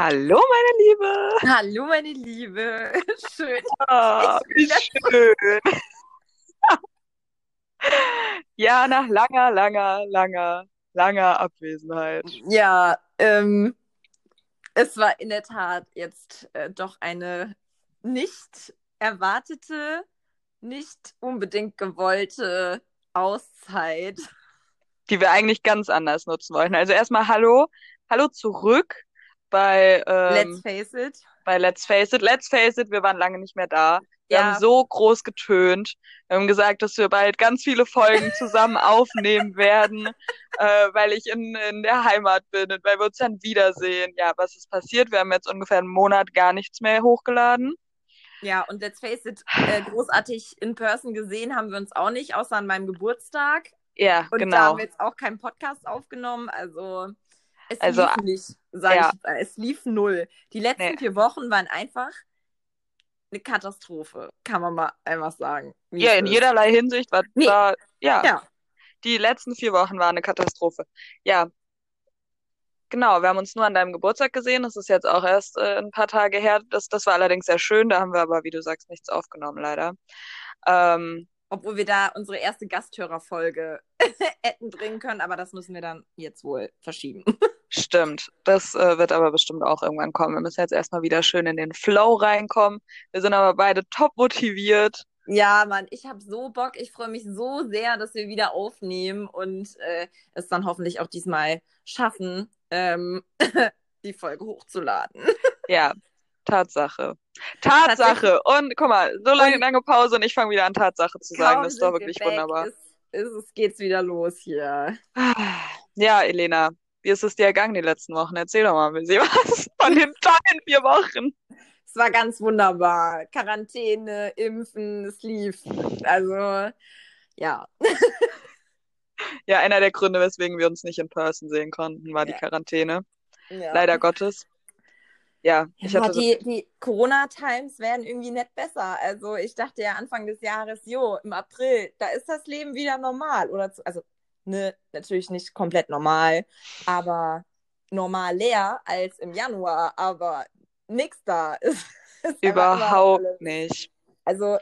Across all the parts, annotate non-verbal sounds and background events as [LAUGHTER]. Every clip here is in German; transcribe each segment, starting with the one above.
Hallo, meine Liebe. Hallo, meine Liebe. [LAUGHS] Schön. Oh, wie schön. ja, nach langer, langer, langer, langer Abwesenheit. Ja, ähm, es war in der Tat jetzt äh, doch eine nicht erwartete, nicht unbedingt gewollte Auszeit. Die wir eigentlich ganz anders nutzen wollten. Also erstmal Hallo, Hallo zurück bei, ähm, Let's face it. bei Let's Face It. Let's Face It, wir waren lange nicht mehr da. Wir Ja. haben so groß getönt. Wir haben gesagt, dass wir bald ganz viele Folgen zusammen [LAUGHS] aufnehmen werden, äh, weil ich in, in der Heimat bin und weil wir uns dann wiedersehen. Ja, was ist passiert? Wir haben jetzt ungefähr einen Monat gar nichts mehr hochgeladen. Ja, und let's face it, äh, großartig in person gesehen haben wir uns auch nicht, außer an meinem Geburtstag. Ja, Und da genau. haben wir jetzt auch keinen Podcast aufgenommen. Also es Also, lief nicht, sag ja. ich. Es lief null. Die letzten Nee. vier Wochen waren einfach eine Katastrophe, kann man mal einfach sagen. Ja, in ist. jederlei Hinsicht war, Nee. war ja, Ja. die letzten vier Wochen waren eine Katastrophe. Ja, genau. Wir haben uns nur an deinem Geburtstag gesehen. Das ist jetzt auch erst äh, ein paar Tage her. Das, das war allerdings sehr schön. Da haben wir aber, wie du sagst, nichts aufgenommen, leider. Ähm, Obwohl wir da unsere erste Gasthörerfolge [LAUGHS] hätten bringen können, aber das müssen wir dann jetzt wohl verschieben. [LAUGHS] stimmt. Das äh, wird aber bestimmt auch irgendwann kommen. Wir müssen jetzt erstmal wieder schön in den Flow reinkommen. Wir sind aber beide top motiviert. Ja, Mann, ich habe so Bock. Ich freue mich so sehr, dass wir wieder aufnehmen und äh, es dann hoffentlich auch diesmal schaffen, ähm, [LAUGHS] die Folge hochzuladen. [LAUGHS] Ja, Tatsache. Tatsache. Und guck mal, so lange, lange Pause und ich fange wieder an Tatsache zu sagen. Das ist doch wir wirklich wunderbar. Ist, ist, es geht's wieder los hier. Ja, Elena, wie ist es dir ergangen die letzten Wochen? Erzähl doch mal ein bisschen was [LAUGHS] von den tollen vier Wochen. Es war ganz wunderbar. Quarantäne, Impfen, es lief. Also, ja. Ja, einer der Gründe, weswegen wir uns nicht in Person sehen konnten, war die Ja. Quarantäne. ja. Leider Gottes. Ja, ich Ja, hatte so, die, die Corona-Times werden irgendwie nicht besser. Also ich dachte ja Anfang des Jahres, jo, im April, da ist das Leben wieder normal. Oder zu, also, ne, natürlich nicht komplett normal, aber normaler als im Januar. Aber nix da. [LAUGHS] Ist noch überhaupt nicht. Also,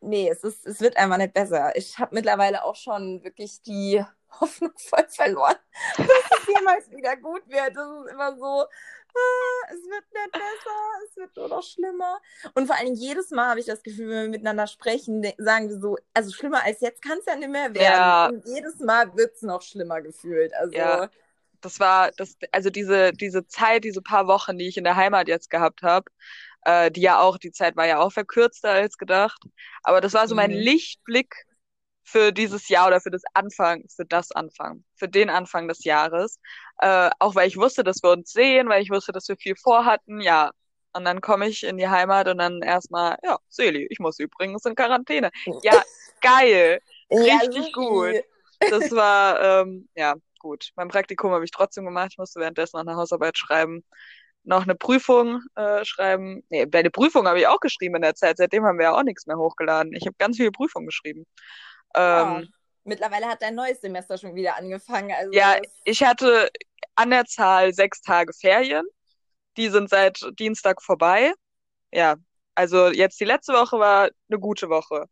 nee, es, ist, es wird einfach nicht besser. Ich habe mittlerweile auch schon wirklich die Hoffnung voll verloren, [LAUGHS] dass es jemals wieder gut wird. Das ist immer so, ah, es wird nicht besser, es wird nur noch schlimmer. Und vor allen Dingen jedes Mal habe ich das Gefühl, wenn wir miteinander sprechen, sagen wir so, also schlimmer als jetzt kann es ja nicht mehr werden. Ja. Und jedes Mal wird es noch schlimmer gefühlt. Also, Ja. Das war, das, also diese, diese Zeit, diese paar Wochen, die ich in der Heimat jetzt gehabt habe, äh, die ja auch, die Zeit war ja auch verkürzter als gedacht. Aber das war so mein Mhm. Lichtblick für dieses Jahr oder für das Anfang, für das Anfang, für den Anfang des Jahres. Äh, auch weil ich wusste, dass wir uns sehen, weil ich wusste, dass wir viel vorhatten, ja. Und dann komme ich in die Heimat und dann erstmal, ja, Seli, ich muss übrigens in Quarantäne. Ja, geil. Ja, Richtig supi. gut. Das war, ähm, ja, gut. Mein Praktikum habe ich trotzdem gemacht. Ich musste währenddessen noch eine Hausarbeit schreiben, noch eine Prüfung äh, schreiben. Nee, bei der Prüfung habe ich auch geschrieben in der Zeit. Seitdem haben wir ja auch nichts mehr hochgeladen. Ich habe ganz viele Prüfungen geschrieben. Ja. Ähm, Mittlerweile hat dein neues Semester schon wieder angefangen. Also ja, ich hatte an der Zahl sechs Tage Ferien. Die sind seit Dienstag vorbei. Ja, also jetzt die letzte Woche war eine gute Woche.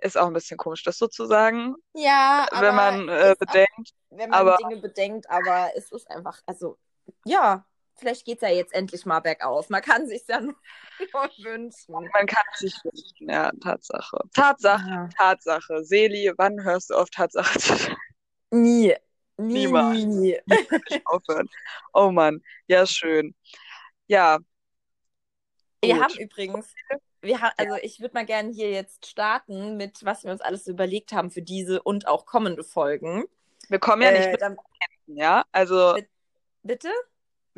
Ist auch ein bisschen komisch, das so zu sagen, Ja, aber wenn man äh, ist auch, bedenkt. wenn man aber- Dinge bedenkt, aber es ist einfach, also, ja, vielleicht geht's ja jetzt endlich mal bergauf. Man kann sich's ja nur, [LAUGHS] wünschen. Man kann es sich wünschen, ja, Tatsache. Tatsache, Ja. Tatsache. Seli, wann hörst du auf Tatsache zu Nie. Nie, Niemals. nie, nie. aufhören? Oh Mann, ja, schön. Ja, Wir gut. haben übrigens, wir ha also ich würde mal gerne hier jetzt starten mit, was wir uns alles überlegt haben für diese und auch kommende Folgen. Wir kommen ja nicht Äh, mit dann, ja? Also, bitte?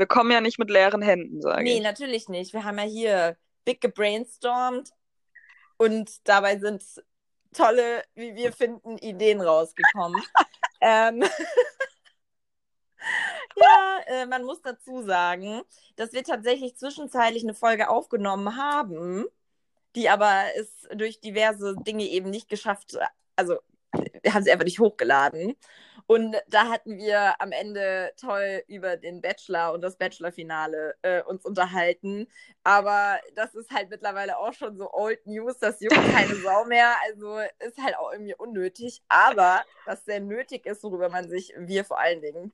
Wir kommen ja nicht mit leeren Händen, sage Nee, ich. natürlich nicht. Wir haben ja hier big gebrainstormt und dabei sind tolle, wie wir finden, Ideen rausgekommen. [LAUGHS] ähm, [LAUGHS] ja, äh, man muss dazu sagen, dass wir tatsächlich zwischenzeitlich eine Folge aufgenommen haben, die aber es durch diverse Dinge eben nicht geschafft, also wir haben sie einfach nicht hochgeladen. Und da hatten wir am Ende toll über den Bachelor und das Bachelor-Finale äh, uns unterhalten. Aber das ist halt mittlerweile auch schon so Old News, das juckt keine [LAUGHS] Sau mehr. Also ist halt auch irgendwie unnötig. Aber was sehr nötig ist, worüber man sich, wir vor allen Dingen,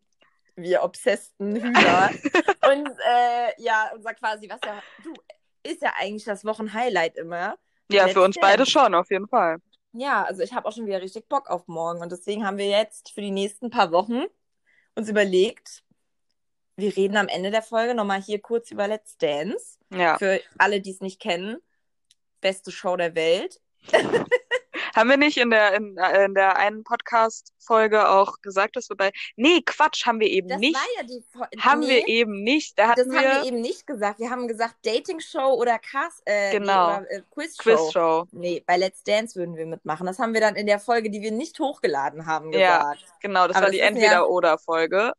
wir obsessten Hühner. [LAUGHS] und äh, ja, unser quasi, was ja, du, ist ja eigentlich das Wochenhighlight immer. Ja, Let's für uns beide schon, auf jeden Fall. Ja, also ich habe auch schon wieder richtig Bock auf morgen. Und deswegen haben wir jetzt für die nächsten paar Wochen uns überlegt, wir reden am Ende der Folge nochmal hier kurz über Let's Dance. Ja. Für alle, die es nicht kennen, beste Show der Welt. [LAUGHS] Haben wir nicht in der, in, äh, in der einen Podcast-Folge auch gesagt, dass wir bei. Nee, Quatsch, haben wir eben Das nicht. war ja die Fo- Haben nee, wir eben nicht. Da das hatten haben wir wir eben nicht gesagt. Wir haben gesagt Dating-Show oder Cast, äh, nee, Genau. oder, äh, Quiz-Show. Quizshow. Nee, bei Let's Dance würden wir mitmachen. Das haben wir dann in der Folge, die wir nicht hochgeladen haben, Ja. gesagt. Genau, das Aber war das die wissen ja- Entweder-Oder-Folge.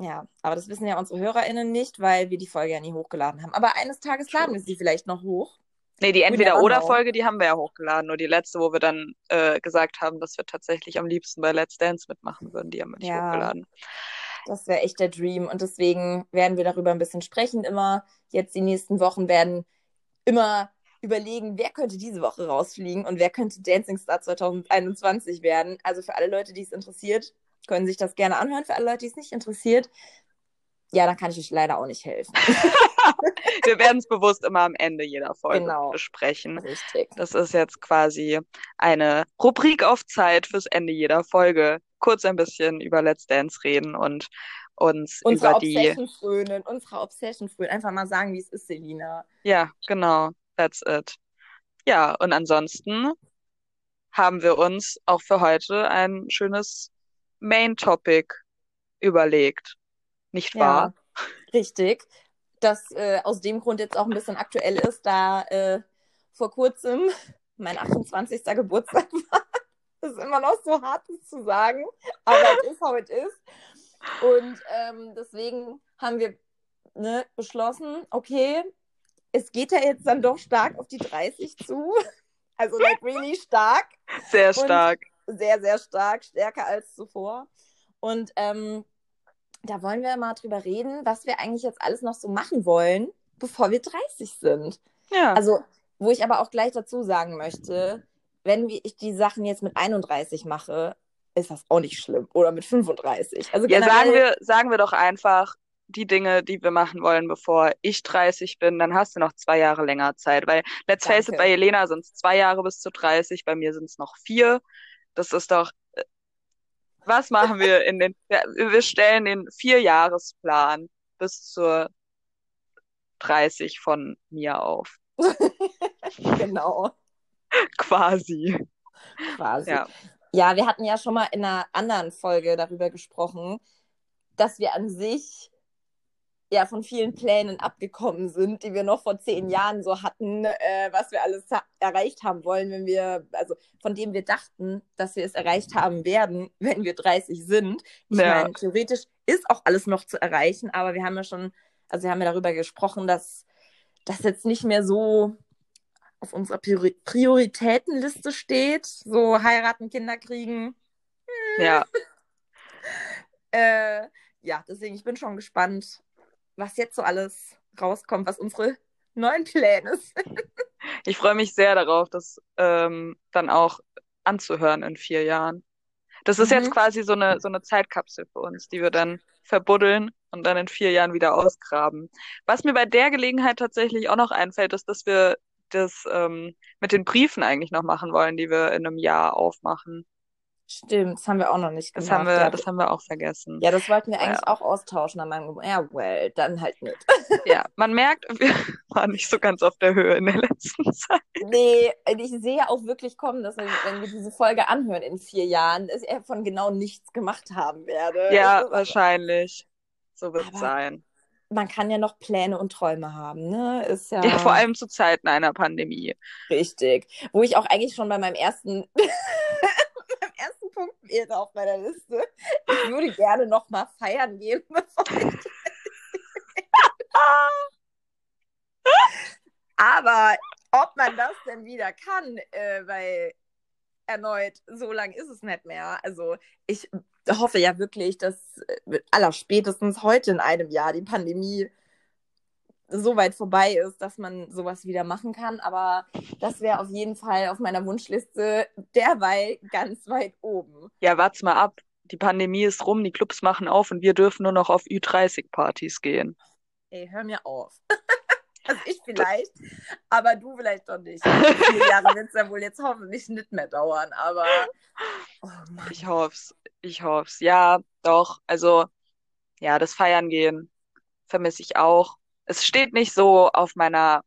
Ja, aber das wissen ja unsere HörerInnen nicht, weil wir die Folge ja nie hochgeladen haben. Aber eines Tages laden wir sie vielleicht noch hoch. Nee, die Entweder-Oder-Folge, die haben wir ja hochgeladen. Nur die letzte, wo wir dann äh, gesagt haben, dass wir tatsächlich am liebsten bei Let's Dance mitmachen würden, die haben wir nicht Ja. hochgeladen. Das wäre echt der Dream. Und deswegen werden wir darüber ein bisschen sprechen immer. Jetzt die nächsten Wochen werden immer überlegen, wer könnte diese Woche rausfliegen und wer könnte Dancing Star 2021 werden. Also für alle Leute, die es interessiert, können sich das gerne anhören. Für alle Leute, die es nicht interessiert, ja, dann kann ich euch leider auch nicht helfen. [LAUGHS] Wir werden es bewusst immer am Ende jeder Folge Genau. besprechen. Richtig. Das ist jetzt quasi eine Rubrik auf Zeit fürs Ende jeder Folge. Kurz ein bisschen über Let's Dance reden und uns Unsere über die. Obsession frönen, unsere Obsession frönen. Einfach mal sagen, wie es ist, Selina. Ja, genau. That's it. Ja, und ansonsten haben wir uns auch für heute ein schönes Main Topic überlegt. Nicht wahr? Ja, richtig. Das äh, aus dem Grund jetzt auch ein bisschen aktuell ist, da äh, vor kurzem [LAUGHS] mein 28. Geburtstag [LAUGHS] war. Das ist immer noch so hart, das zu sagen, aber es ist, how it is. Und ähm, deswegen haben wir ne, beschlossen, okay, es geht ja jetzt dann doch stark auf die 30 zu. [LAUGHS] Also like really stark Sehr Und- stark. sehr, sehr stark, stärker als zuvor. Und ähm, da wollen wir mal drüber reden, was wir eigentlich jetzt alles noch so machen wollen, bevor wir 30 sind. Ja. Also, wo ich aber auch gleich dazu sagen möchte, wenn ich die Sachen jetzt mit 31 mache, ist das auch nicht schlimm. Oder mit 35. Also Ja, sagen wir, sagen wir doch einfach die Dinge, die wir machen wollen, bevor ich 30 bin, dann hast du noch zwei Jahre länger Zeit. Weil, let's face it, Danke. bei Jelena sind es zwei Jahre bis zu 30, bei mir sind es noch vier. Das ist doch, was machen wir in den, wir stellen den Vierjahresplan bis zur 30 von mir auf. [LAUGHS] genau, Quasi. quasi. Ja. Ja, wir hatten ja schon mal in einer anderen Folge darüber gesprochen, dass wir an sich ja von vielen Plänen abgekommen sind, die wir noch vor zehn Jahren so hatten, äh, was wir alles ha- erreicht haben wollen, wenn wir, also von dem wir dachten, dass wir es erreicht haben werden, [LAUGHS] wenn wir 30 sind. Ich Ja. meine, theoretisch ist auch alles noch zu erreichen, aber wir haben ja schon, also wir haben ja darüber gesprochen, dass das jetzt nicht mehr so auf unserer Priori Prioritätenliste steht, so heiraten, Kinder kriegen. Ja. [LAUGHS] Äh, ja, deswegen, ich bin schon gespannt, was jetzt so alles rauskommt, was unsere neuen Pläne sind. [LAUGHS] Ich freue mich sehr darauf, das ähm, dann auch anzuhören in vier Jahren. Das ist Mhm. jetzt quasi so eine, so eine Zeitkapsel für uns, die wir dann verbuddeln und dann in vier Jahren wieder ausgraben. Was mir bei der Gelegenheit tatsächlich auch noch einfällt, ist, dass wir das ähm, mit den Briefen eigentlich noch machen wollen, die wir in einem Jahr aufmachen. Stimmt, das haben wir auch noch nicht Das gemacht. haben wir, ja. das haben wir auch vergessen. ja, das wollten wir eigentlich Ja. auch austauschen an meinem. Ja, well, dann halt nicht. [LAUGHS] Ja, man merkt, wir [LAUGHS] waren nicht so ganz auf der Höhe in der letzten [LAUGHS] Zeit. Nee, ich sehe auch wirklich kommen, dass wir, wenn wir diese Folge anhören in vier Jahren, dass ich von genau nichts gemacht haben werde. Ja, Das wahrscheinlich. So wird es sein. man kann ja noch Pläne und Träume haben, ne? Ist ja, Ja, vor allem zu Zeiten einer Pandemie. richtig. Wo ich auch eigentlich schon bei meinem ersten, wäre auf meiner Liste. Ich [LAUGHS] würde gerne noch mal feiern gehen, [LAUGHS] bevor ich [LAUGHS] Aber ob man das denn wieder kann, äh, weil erneut, so lange ist es nicht mehr. Also ich hoffe ja wirklich, dass äh, aller spätestens heute in einem Jahr die Pandemie so weit vorbei ist, dass man sowas wieder machen kann. Aber das wäre auf jeden Fall auf meiner Wunschliste derweil ganz weit oben. Ja, wart's mal ab. Die Pandemie ist rum, die Clubs machen auf und wir dürfen nur noch auf Ü30-Partys gehen. Ey, hör mir auf. [LAUGHS] Also ich vielleicht, aber du vielleicht doch nicht. Vier Jahre wird es ja wohl jetzt hoffentlich nicht mehr dauern, aber oh ich hoff's, ich hoff's. Ja, doch, also ja, das Feiern gehen vermisse ich auch. Es steht nicht so auf meiner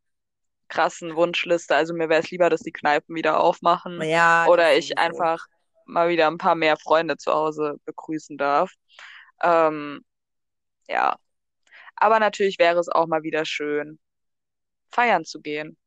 krassen Wunschliste, also mir wäre es lieber, dass die Kneipen wieder aufmachen ja, oder ich einfach mal wieder ein paar mehr Freunde zu Hause begrüßen darf. Ähm, ja, aber natürlich wäre es auch mal wieder schön, feiern zu gehen.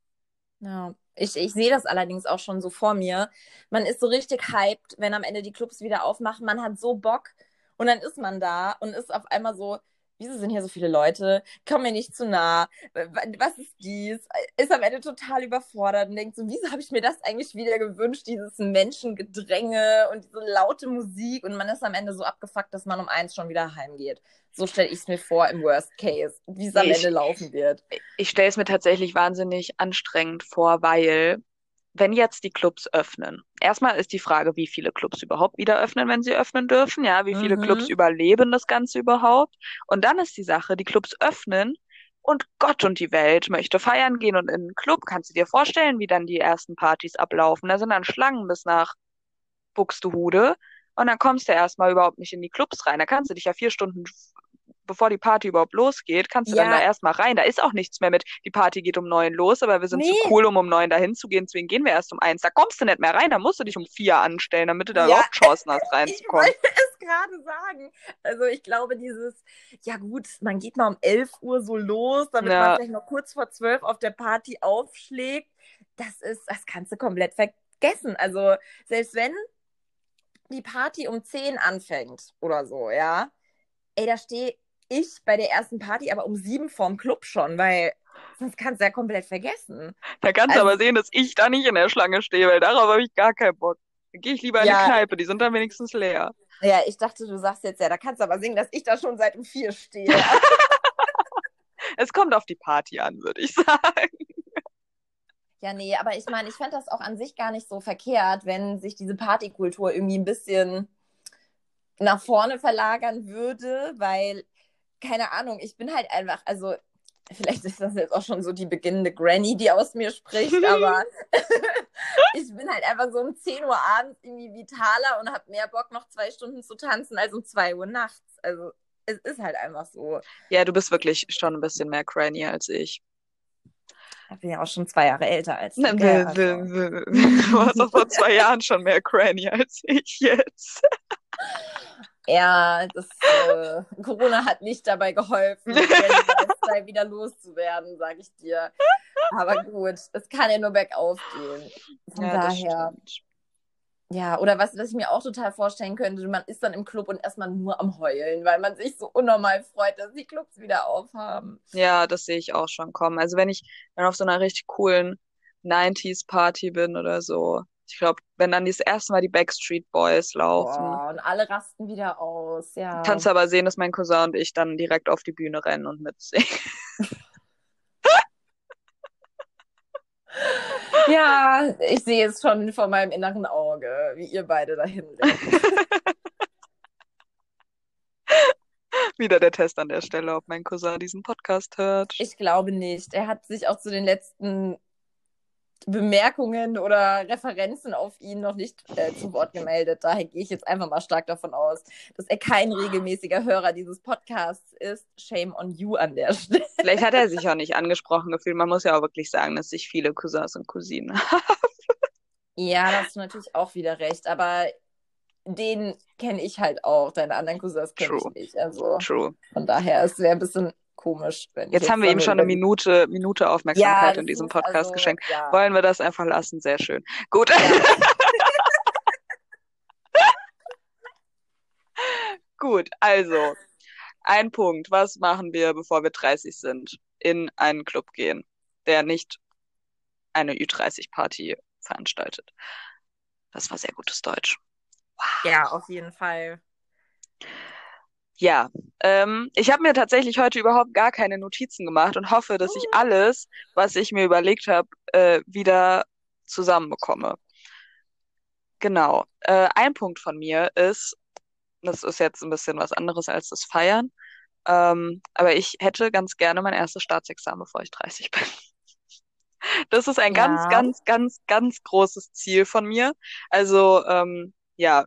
Ja, ich, ich sehe das allerdings auch schon so vor mir. Man ist so richtig hyped, wenn am Ende die Clubs wieder aufmachen. Man hat so Bock und dann ist man da und ist auf einmal so, wieso sind hier so viele Leute? Komm mir nicht zu nah. Was ist dies? Ist am Ende total überfordert und denkt so, wieso habe ich mir das eigentlich wieder gewünscht? Dieses Menschengedränge und diese laute Musik und man ist am Ende so abgefuckt, dass man um eins schon wieder heimgeht. So stelle ich es mir vor im Worst Case, wie es am ich, Ende laufen wird. Ich stelle es mir tatsächlich wahnsinnig anstrengend vor, weil wenn jetzt die Clubs öffnen, erstmal ist die Frage, wie viele Clubs überhaupt wieder öffnen, wenn sie öffnen dürfen, ja, wie viele mhm. Clubs überleben das Ganze überhaupt. Und dann ist die Sache, die Clubs öffnen und Gott und die Welt möchte feiern gehen und in einen Club. Kannst du dir vorstellen, wie dann die ersten Partys ablaufen? Da sind dann Schlangen bis nach Buxtehude. Und dann kommst du erstmal überhaupt nicht in die Clubs rein. Da kannst du dich ja vier Stunden bevor die Party überhaupt losgeht, kannst du ja. dann da erstmal rein. Da ist auch nichts mehr mit, die Party geht um neun los, aber wir sind nee. zu cool, um um neun dahin zu gehen, deswegen gehen wir erst um eins. Da kommst du nicht mehr rein, da musst du dich um vier anstellen, damit du da ja. überhaupt Chancen hast, [LAUGHS] reinzukommen. Ich wollte es gerade sagen. Also ich glaube, dieses, ja gut, man geht mal um elf Uhr so los, damit ja. man vielleicht noch kurz vor zwölf auf der Party aufschlägt, das ist, das kannst du komplett vergessen. Also selbst wenn die Party um zehn anfängt oder so, ja, ey, da stehe ich bei der ersten Party aber um sieben vorm Club schon, weil sonst kannst du ja komplett vergessen. Da kannst also, du aber sehen, dass ich da nicht in der Schlange stehe, weil darauf habe ich gar keinen Bock. Dann gehe ich lieber in ja, die Kneipe, die sind dann wenigstens leer. Ja, ich dachte, du sagst jetzt ja, da kannst du aber sehen, dass ich da schon seit um vier stehe. [LAUGHS] es kommt auf die Party an, würde ich sagen. Ja, nee, aber ich meine, ich fände das auch an sich gar nicht so verkehrt, wenn sich diese Partykultur irgendwie ein bisschen nach vorne verlagern würde, weil keine Ahnung, ich bin halt einfach, also vielleicht ist das jetzt auch schon so die beginnende Granny, die aus mir spricht, [LAUGHS] aber [LAUGHS] ich bin halt einfach so um 10 Uhr abends irgendwie vitaler und habe mehr Bock, noch zwei Stunden zu tanzen als um 2 Uhr nachts. Also es ist halt einfach so. Ja, du bist wirklich schon ein bisschen mehr Granny als ich. Ich bin ja auch schon zwei Jahre älter als du. Ne, also. Du warst auch vor zwei Jahren schon mehr Granny als ich jetzt. [LAUGHS] Ja, das äh, Corona hat nicht dabei geholfen, den [LAUGHS] wieder loszuwerden, sage ich dir. Aber gut, es kann ja nur bergauf gehen. Von ja, daher. Ja, oder was, was ich mir auch total vorstellen könnte, man ist dann im Club und erstmal nur am Heulen, weil man sich so unnormal freut, dass die Clubs wieder aufhaben. Ja, das sehe ich auch schon kommen. Also wenn ich dann auf so einer richtig coolen 90s-Party bin oder so, ich glaube, wenn dann das erste Mal die Backstreet Boys laufen. Boah, und alle rasten wieder aus, ja. Kannst aber sehen, dass mein Cousin und ich dann direkt auf die Bühne rennen und mitsingen. [LAUGHS] ja, ich sehe es schon vor meinem inneren Auge, wie ihr beide dahin rennt. [LAUGHS] Wieder der Test an der Stelle, ob mein Cousin diesen Podcast hört. Ich glaube nicht. Er hat sich auch zu den letzten Bemerkungen oder Referenzen auf ihn noch nicht äh, zu Wort gemeldet. Daher gehe ich jetzt einfach mal stark davon aus, dass er kein regelmäßiger Hörer dieses Podcasts ist. Shame on you an der Stelle. Vielleicht hat er sich auch nicht angesprochen gefühlt. Man muss ja auch wirklich sagen, dass sich viele Cousins und Cousinen haben. [LAUGHS] Ja, da hast du natürlich auch wieder recht. Aber den kenne ich halt auch. Deine anderen Cousins kenne ich nicht. Also True. von daher, es wäre ein bisschen komisch. Jetzt, jetzt, haben wir ihm schon eine Minute, Minute Aufmerksamkeit ja, in diesem Podcast also, geschenkt. Ja. Wollen wir das einfach lassen? Sehr schön. Gut. Ja. [LAUGHS] Gut, also ein Punkt. Was machen wir, bevor wir 30 sind? In einen Club gehen, der nicht eine Ü30-Party veranstaltet. Das war sehr gutes Deutsch. Wow. Ja, auf jeden Fall. Ja, ähm, ich habe mir tatsächlich heute überhaupt gar keine Notizen gemacht und hoffe, dass ich oh. alles, was ich mir überlegt habe, äh, wieder zusammenbekomme. Genau. Äh, ein Punkt von mir ist, das ist jetzt ein bisschen was anderes als das Feiern, ähm, aber ich hätte ganz gerne mein erstes Staatsexamen, bevor ich 30 bin. Das ist ein ja. ganz, ganz, ganz, ganz großes Ziel von mir. Also ähm, ja,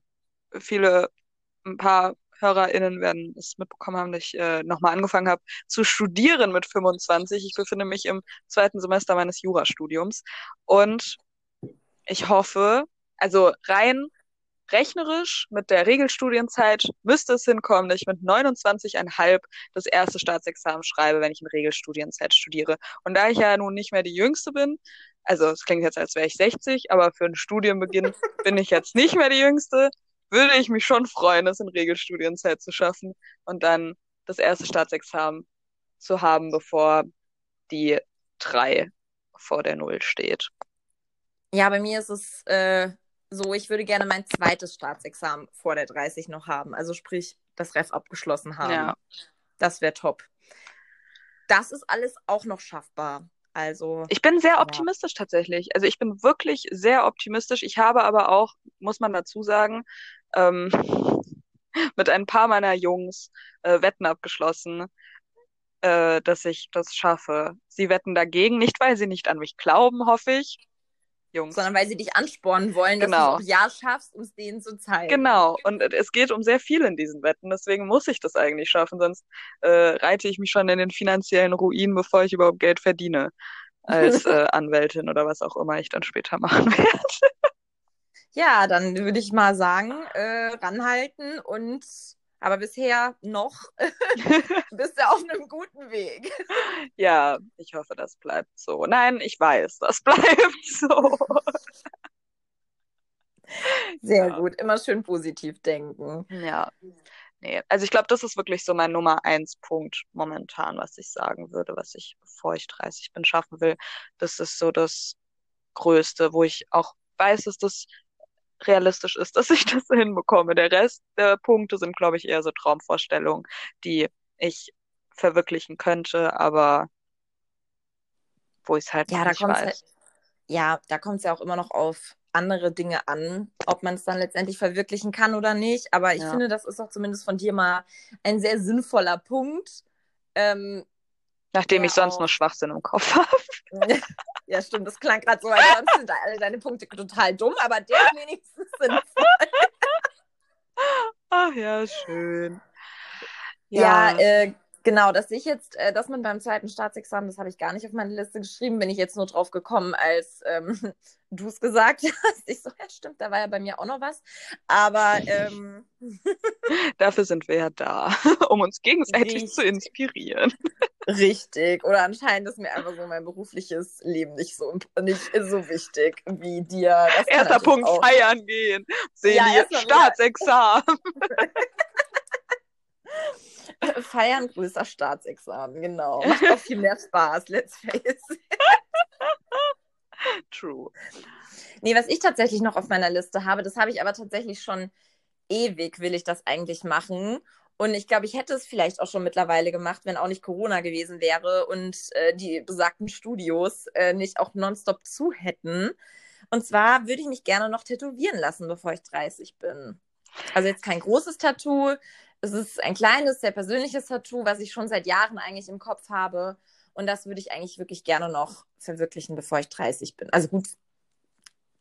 viele, ein paar HörerInnen werden es mitbekommen haben, dass ich äh, nochmal angefangen habe zu studieren mit 25. Ich befinde mich im zweiten Semester meines Jurastudiums und ich hoffe, also rein rechnerisch mit der Regelstudienzeit müsste es hinkommen, dass ich mit 29,5 das erste Staatsexamen schreibe, wenn ich in Regelstudienzeit studiere. Und da ich ja nun nicht mehr die Jüngste bin, also es klingt jetzt, als wäre ich 60, aber für einen Studienbeginn [LAUGHS] bin ich jetzt nicht mehr die Jüngste, würde ich mich schon freuen, das in Regelstudienzeit zu schaffen und dann das erste Staatsexamen zu haben, bevor die drei vor der Null steht. Ja, bei mir ist es äh, so, ich würde gerne mein zweites Staatsexamen vor der 30 noch haben. Also sprich, das Ref abgeschlossen haben. Ja. Das wäre top. Das ist alles auch noch schaffbar. Also. Ich bin sehr optimistisch ja. tatsächlich. Also ich bin wirklich sehr optimistisch. Ich habe aber auch, muss man dazu sagen, ähm, [LAUGHS] mit ein paar meiner Jungs äh, Wetten abgeschlossen, äh, dass ich das schaffe. Sie wetten dagegen, nicht weil sie nicht an mich glauben, hoffe ich, Jungs. Sondern weil sie dich anspornen wollen, dass genau. du es ja schaffst, um es denen zu zeigen. Genau, und es geht um sehr viel in diesen Wetten, deswegen muss ich das eigentlich schaffen, sonst äh, reite ich mich schon in den finanziellen Ruin, bevor ich überhaupt Geld verdiene [LAUGHS] als äh, Anwältin oder was auch immer ich dann später [LAUGHS] machen werde. Ja, dann würde ich mal sagen, äh, ranhalten und aber bisher noch [LAUGHS] [LAUGHS] bist du auf einem guten Weg. Ja, ich hoffe, das bleibt so. Nein, ich weiß, das [LAUGHS] bleibt so. Sehr ja. gut, immer schön positiv denken. Ja. Nee, also ich glaube, das ist wirklich so mein Nummer eins Punkt momentan, was ich sagen würde, was ich, bevor ich 30 bin, schaffen will. Das ist so das Größte, wo ich auch weiß, dass das realistisch ist, [LAUGHS] dass ich das hinbekomme. Der Rest der Punkte sind, glaube ich, eher so Traumvorstellungen, die ich verwirklichen könnte, aber wo ich es halt ja, nicht weiß. Halt, ja, da kommt es ja auch immer noch auf andere Dinge an, ob man es dann letztendlich verwirklichen kann oder nicht. Aber ich ja. finde, das ist auch zumindest von dir mal ein sehr sinnvoller Punkt. Ähm, Nachdem ich sonst auch... nur Schwachsinn im Kopf [LAUGHS] habe. [LAUGHS] Ja, stimmt, das klang gerade so, als sonst sind alle deine Punkte total dumm, aber der wenigstens sinnvoll. [LAUGHS] Ach ja, schön. Ja, ja äh, genau, dass ich jetzt, äh, dass man beim zweiten Staatsexamen, das habe ich gar nicht auf meine Liste geschrieben, bin ich jetzt nur drauf gekommen, als ähm, [LAUGHS] du es gesagt [LAUGHS] hast. Ich so, ja, stimmt, da war ja bei mir auch noch was. Aber ähm... [LAUGHS] dafür sind wir ja da, um uns gegenseitig Richtig. zu inspirieren. Richtig. Oder anscheinend ist mir einfach so mein berufliches Leben nicht so, nicht so wichtig wie dir. Das Erster Punkt, auch. feiern gehen. Sehen ja, Staatsexamen. [LAUGHS] feiern, größter Staatsexamen, genau. [LAUGHS] Macht auch viel mehr Spaß, let's face it. True. Nee, was ich tatsächlich noch auf meiner Liste habe, das habe ich aber tatsächlich schon ewig, will ich das eigentlich machen. Und ich glaube, ich hätte es vielleicht auch schon mittlerweile gemacht, wenn auch nicht Corona gewesen wäre und äh, die besagten Studios äh, nicht auch nonstop zu hätten. Und zwar würde ich mich gerne noch tätowieren lassen, bevor ich 30 bin. Also jetzt kein großes Tattoo. Es ist ein kleines, sehr persönliches Tattoo, was ich schon seit Jahren eigentlich im Kopf habe. Und das würde ich eigentlich wirklich gerne noch verwirklichen, bevor ich 30 bin. Also gut,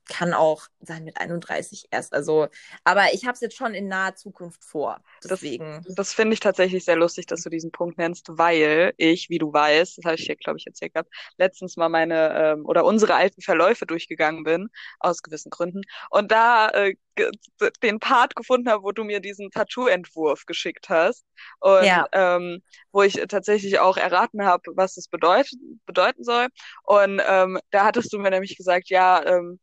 kann auch sein mit 31 erst. Also, aber ich habe es jetzt schon in naher Zukunft vor. Deswegen. Das, das finde ich tatsächlich sehr lustig, dass du diesen Punkt nennst, weil ich, wie du weißt, das habe ich hier, glaube ich, erzählt gehabt, letztens mal meine ähm, oder unsere alten Verläufe durchgegangen bin, aus gewissen Gründen. Und da äh, den Part gefunden habe, wo du mir diesen Tattoo-Entwurf geschickt hast. Und ja. ähm, wo ich tatsächlich auch erraten habe, was es bedeutet, bedeuten soll. Und ähm, da hattest du mir nämlich gesagt, ja, ähm,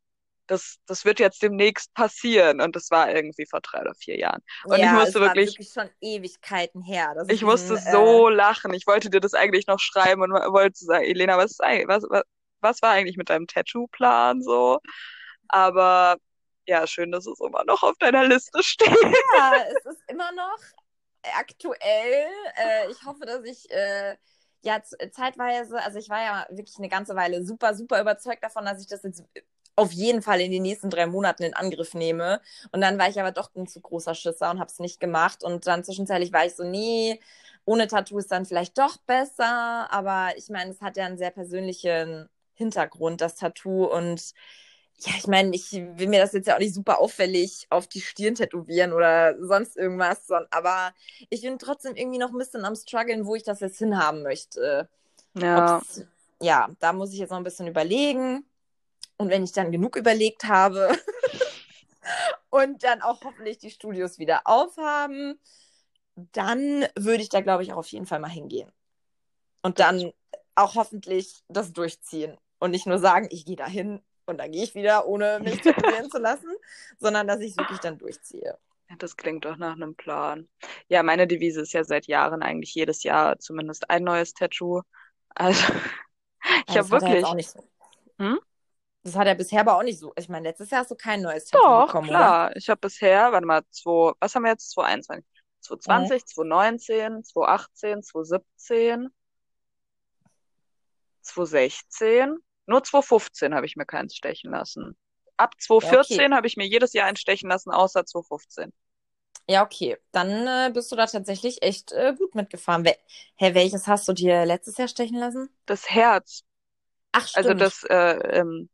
das, das wird jetzt demnächst passieren. Und das war irgendwie vor drei oder vier Jahren. Und ja, ich musste es wirklich, wirklich schon Ewigkeiten her. ich musste ein, so äh... lachen. Ich wollte dir das eigentlich noch schreiben und wollte sagen, Elena, was ist eigentlich, was, was, was war eigentlich mit deinem Tattoo-Plan so? Aber ja, schön, dass es immer noch auf deiner Liste steht. Ja, [LAUGHS] es ist immer noch aktuell. Äh, ich hoffe, dass ich äh, ja zeitweise, also ich war ja wirklich eine ganze Weile super, super überzeugt davon, dass ich das jetzt auf jeden Fall in den nächsten drei Monaten in Angriff nehme. Und dann war ich aber doch ein zu großer Schisser und habe es nicht gemacht. Und dann zwischenzeitlich war ich so, nee, ohne Tattoo ist dann vielleicht doch besser. Aber ich meine, es hat ja einen sehr persönlichen Hintergrund, das Tattoo. Und ja, ich meine, ich will mir das jetzt ja auch nicht super auffällig auf die Stirn tätowieren oder sonst irgendwas, aber ich bin trotzdem irgendwie noch ein bisschen am struggeln, wo ich das jetzt hinhaben möchte. Ja. ja, da muss ich jetzt noch ein bisschen überlegen. Und wenn ich dann genug überlegt habe [LAUGHS] und dann auch hoffentlich die Studios wieder aufhaben, dann würde ich da, glaube ich, auch auf jeden Fall mal hingehen. Und dann auch hoffentlich das durchziehen und nicht nur sagen, ich gehe da hin und dann gehe ich wieder, ohne mich [LAUGHS] tätowieren zu lassen, sondern dass ich es wirklich dann durchziehe. Das klingt doch nach einem Plan. Ja, meine Devise ist ja seit Jahren eigentlich jedes Jahr zumindest ein neues Tattoo. Also, [LAUGHS] ich habe wirklich. Auch nicht so. Hm? Das hat er bisher aber auch nicht so. Ich meine, letztes Jahr hast du kein neues Tattoo Doch, bekommen, klar. oder? Ich habe bisher, warte mal, zwei, was haben wir jetzt? 2021, 2020, mhm. 2019, 2018, 2017, 2016. Nur 2015 habe ich mir keins stechen lassen. Ab 2014 ja, okay. habe ich mir jedes Jahr eins stechen lassen, außer 2015. Ja, okay. Dann äh, bist du da tatsächlich echt äh, gut mitgefahren. Hä, hey, welches hast du dir letztes Jahr stechen lassen? Das Herz. Ach, also stimmt. Also das äh, ähm,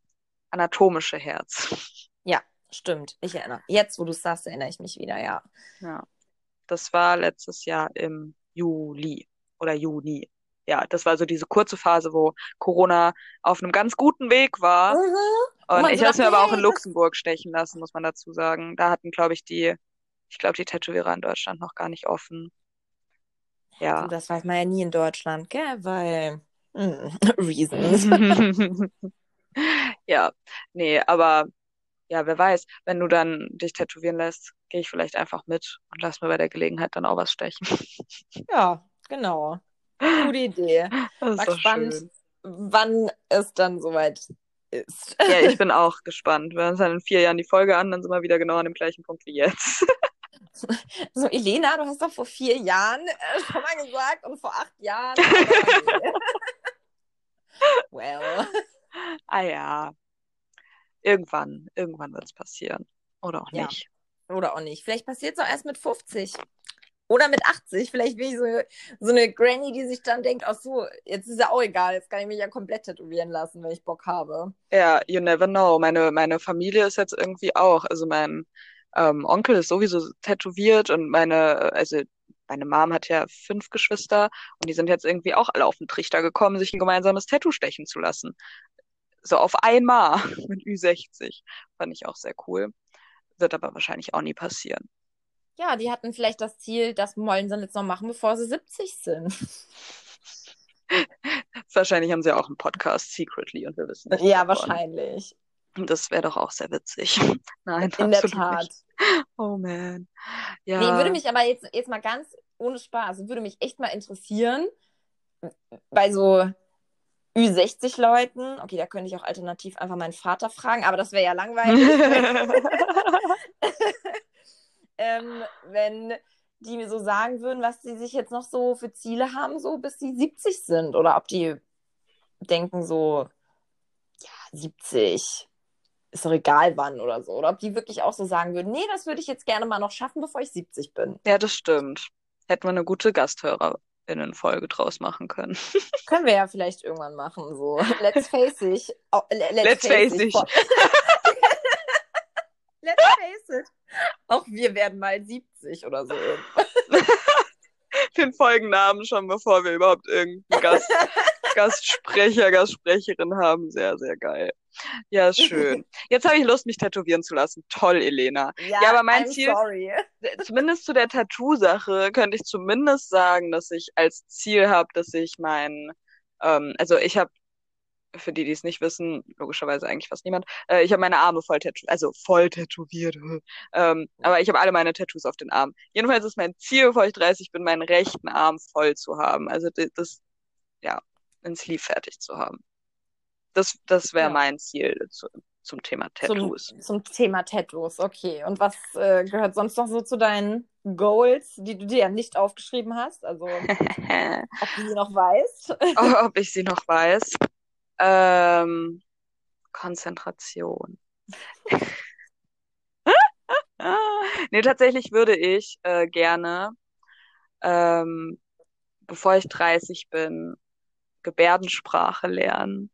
anatomische Herz. Ja, stimmt. Ich erinnere. Jetzt, wo du es sagst, erinnere ich mich wieder, ja. Ja. Das war letztes Jahr im Juli oder Juni. Ja, das war so diese kurze Phase, wo Corona auf einem ganz guten Weg war. Mhm. Und ich habe es mir aber auch in Luxemburg stechen lassen, muss man dazu sagen. Da hatten, glaube ich, die, ich glaube, die Tätowierer in Deutschland noch gar nicht offen. Ja. Also das weiß man ja nie in Deutschland, gell? Weil mm, [LAUGHS] Reasons. [LAUGHS] [LAUGHS] ja, nee, aber ja, wer weiß, wenn du dann dich tätowieren lässt, gehe ich vielleicht einfach mit und lass mir bei der Gelegenheit dann auch was stechen. [LAUGHS] Ja, genau. Gute Idee. [LAUGHS] Das War gespannt, schön. wann es dann soweit ist. Ja, ich bin auch gespannt. Wir hören uns dann in vier Jahren die Folge an, dann sind wir wieder genau an dem gleichen Punkt wie jetzt. So, Elena, du hast doch vor vier Jahren äh, schon mal gesagt und vor acht Jahren. well. [LAUGHS] Ah ja. Irgendwann, irgendwann wird es passieren. Oder auch Ja. nicht. Oder auch nicht. Vielleicht passiert es auch erst mit 50. Oder mit 80. Vielleicht bin ich so, so eine Granny, die sich dann denkt, ach so, jetzt ist ja auch egal, jetzt kann ich mich ja komplett tätowieren lassen, wenn ich Bock habe. Ja, you never know. Meine, meine Familie ist jetzt irgendwie auch. Also mein ähm, Onkel ist sowieso tätowiert und meine, also meine Mom hat ja fünf Geschwister und die sind jetzt irgendwie auch alle auf den Trichter gekommen, sich ein gemeinsames Tattoo stechen zu lassen. So auf einmal [LAUGHS] mit Ü60. Fand ich auch sehr cool. Wird aber wahrscheinlich auch nie passieren. Ja, die hatten vielleicht das Ziel, das wollen sie jetzt noch machen, bevor sie 70 sind. [LAUGHS] Wahrscheinlich haben sie auch einen Podcast secretly und wir wissen nicht. Ja, davon. wahrscheinlich. Das wäre doch auch sehr witzig. [LAUGHS] Nein, In der Tat. nicht. Oh man. Ja. Nee, würde mich aber jetzt, jetzt mal ganz ohne Spaß, würde mich echt mal interessieren, bei so Ü60-Leuten, okay, da könnte ich auch alternativ einfach meinen Vater fragen, aber das wäre ja langweilig. [LAUGHS] ähm, wenn die mir so sagen würden, was sie sich jetzt noch so für Ziele haben, so bis sie 70 sind. Oder ob die denken so, ja, 70, ist doch egal wann oder so. Oder ob die wirklich auch so sagen würden, nee, das würde ich jetzt gerne mal noch schaffen, bevor ich 70 bin. ja, das stimmt. Hätten wir eine gute Gasthörerinnen-Folge draus machen können. [LAUGHS] Können wir ja vielleicht irgendwann machen, so. [LAUGHS] Let's face it. Oh, le- let's, Let's face it. vor- [LAUGHS] Let's face it. Auch wir werden mal 70 oder so. Den Folgennamen schon, bevor wir überhaupt irgendeinen Gast, Gastsprecher, Gastsprecherin haben. Sehr, sehr geil. Ja, ist [LAUGHS] schön. Jetzt habe ich Lust, mich tätowieren zu lassen. Toll, Elena. Ja, aber mein I'm Ziel- Sorry. zumindest zu der Tattoo-Sache könnte ich zumindest sagen, dass ich als Ziel habe, dass ich mein, ähm, also ich habe, für die, die es nicht wissen, logischerweise eigentlich fast niemand, äh, ich habe meine Arme voll tätowiert, also voll tätowiert, [LAUGHS] ähm, aber ich habe alle meine Tattoos auf den Armen. Jedenfalls ist mein Ziel, bevor ich 30 bin, meinen rechten Arm voll zu haben, also das, ja, ein Sleeve fertig zu haben. Das, das wäre Ja. mein Ziel zu, zum Thema Tattoos. Zum, zum Thema Tattoos, okay. Und was äh, gehört sonst noch so zu deinen Goals, die du dir ja nicht aufgeschrieben hast? Also, [LAUGHS] ob du sie noch weißt? [LAUGHS] oh, ob ich sie noch weiß. Ähm, Konzentration. [LAUGHS] nee, tatsächlich würde ich äh, gerne, ähm, bevor ich 30 bin, Gebärdensprache lernen.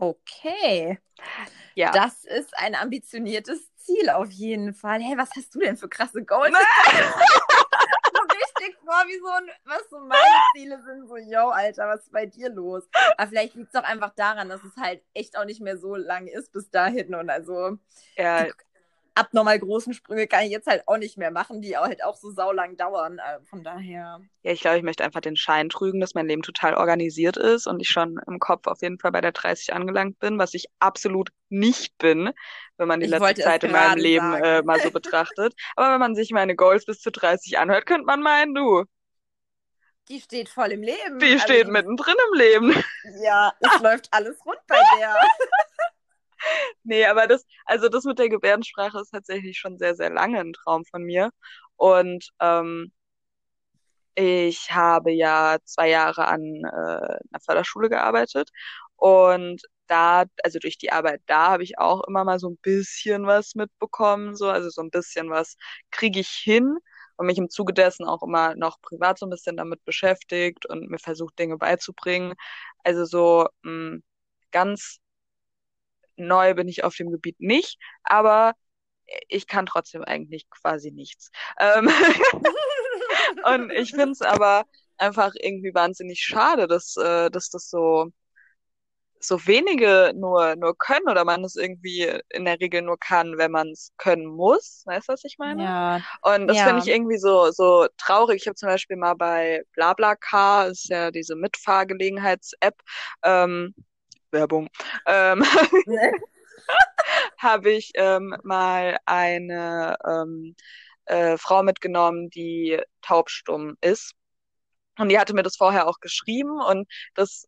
Okay. Ja. Das ist ein ambitioniertes Ziel auf jeden Fall. Hey, was hast du denn für krasse Goals? [LAUGHS] so richtig vor, wie so ein, was so meine Ziele sind. So, yo, Alter, was ist bei dir los? Aber vielleicht liegt es auch einfach daran, dass es halt echt auch nicht mehr so lang ist bis dahin. Und also ja abnormal großen Sprünge kann ich jetzt halt auch nicht mehr machen, die halt auch so saulang dauern. Äh, von daher. Ja, ich glaube, ich möchte einfach den Schein trügen, dass mein Leben total organisiert ist und ich schon im Kopf auf jeden Fall bei der 30 angelangt bin, was ich absolut nicht bin, wenn man die ich letzte Zeit in meinem Leben äh, mal so [LAUGHS] betrachtet. Aber wenn man sich meine Goals bis zu 30 anhört, könnte man meinen, du. Die steht voll im Leben. Die also steht die... mittendrin im Leben. Ja, es [LAUGHS] läuft alles rund bei der. [LAUGHS] [LAUGHS] nee, aber das, also das mit der Gebärdensprache ist tatsächlich schon sehr, sehr lange ein Traum von mir. Und ähm, ich habe ja zwei Jahre an äh, einer Förderschule gearbeitet und da, also durch die Arbeit da habe ich auch immer mal so ein bisschen was mitbekommen, so, also so ein bisschen was kriege ich hin und mich im Zuge dessen auch immer noch privat so ein bisschen damit beschäftigt und mir versucht, Dinge beizubringen. Also so mh, hm, ganz neu bin ich auf dem Gebiet nicht, aber ich kann trotzdem eigentlich quasi nichts. Ähm [LAUGHS] und ich finde es aber einfach irgendwie wahnsinnig schade, dass, äh, dass das so so wenige nur nur können oder man es irgendwie in der Regel nur kann, wenn man es können muss. Weißt du, was ich meine? Ja. Und das ja. finde ich irgendwie so so traurig. Ich habe zum Beispiel mal bei BlaBlaCar, ist ja diese Mitfahrgelegenheits-App, ähm, Werbung, ähm, [LAUGHS] habe ich ähm, mal eine ähm, äh, Frau mitgenommen, die taubstumm ist. Und die hatte mir das vorher auch geschrieben und das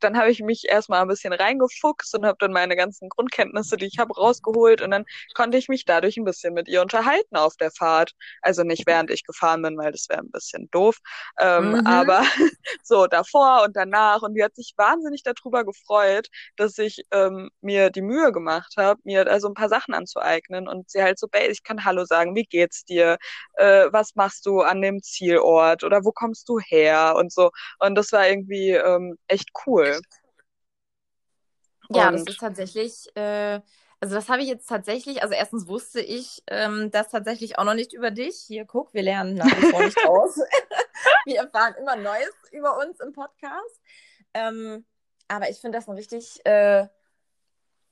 dann habe ich mich erstmal ein bisschen reingefuchst und habe dann meine ganzen Grundkenntnisse, die ich habe, rausgeholt. Und dann konnte ich mich dadurch ein bisschen mit ihr unterhalten auf der Fahrt. Also nicht während ich gefahren bin, weil das wäre ein bisschen doof, ähm, mhm. aber [LAUGHS] so davor und danach. Und die hat sich wahnsinnig darüber gefreut, dass ich ähm, mir die Mühe gemacht habe, mir also ein paar Sachen anzueignen. Und sie halt so, ich kann Hallo sagen, wie geht's dir, äh, was machst du an dem Zielort? Oder wo kommst du her? Und so. Und das war irgendwie ähm, echt cool cool. Ja, und... das ist tatsächlich, äh, also das habe ich jetzt tatsächlich, also erstens wusste ich ähm, das tatsächlich auch noch nicht über dich. Hier, guck, wir lernen nach wie vor nicht aus. [LAUGHS] wir erfahren immer Neues über uns im Podcast. Ähm, aber ich finde das ein richtig äh,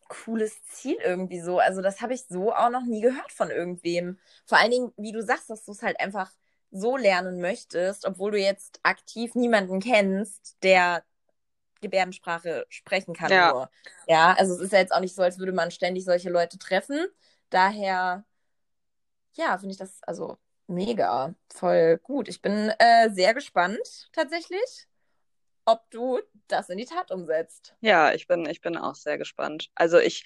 cooles Ziel irgendwie so. Also das habe ich so auch noch nie gehört von irgendwem. Vor allen Dingen, wie du sagst, dass du es halt einfach so lernen möchtest, obwohl du jetzt aktiv niemanden kennst, der Gebärdensprache sprechen kann. Ja. Nur. ja, also es ist ja jetzt auch nicht so, als würde man ständig solche Leute treffen. Daher, ja, finde ich das also mega, voll gut. Ich bin äh, sehr gespannt tatsächlich, ob du das in die Tat umsetzt. Ja, ich bin, ich bin auch sehr gespannt. Also ich,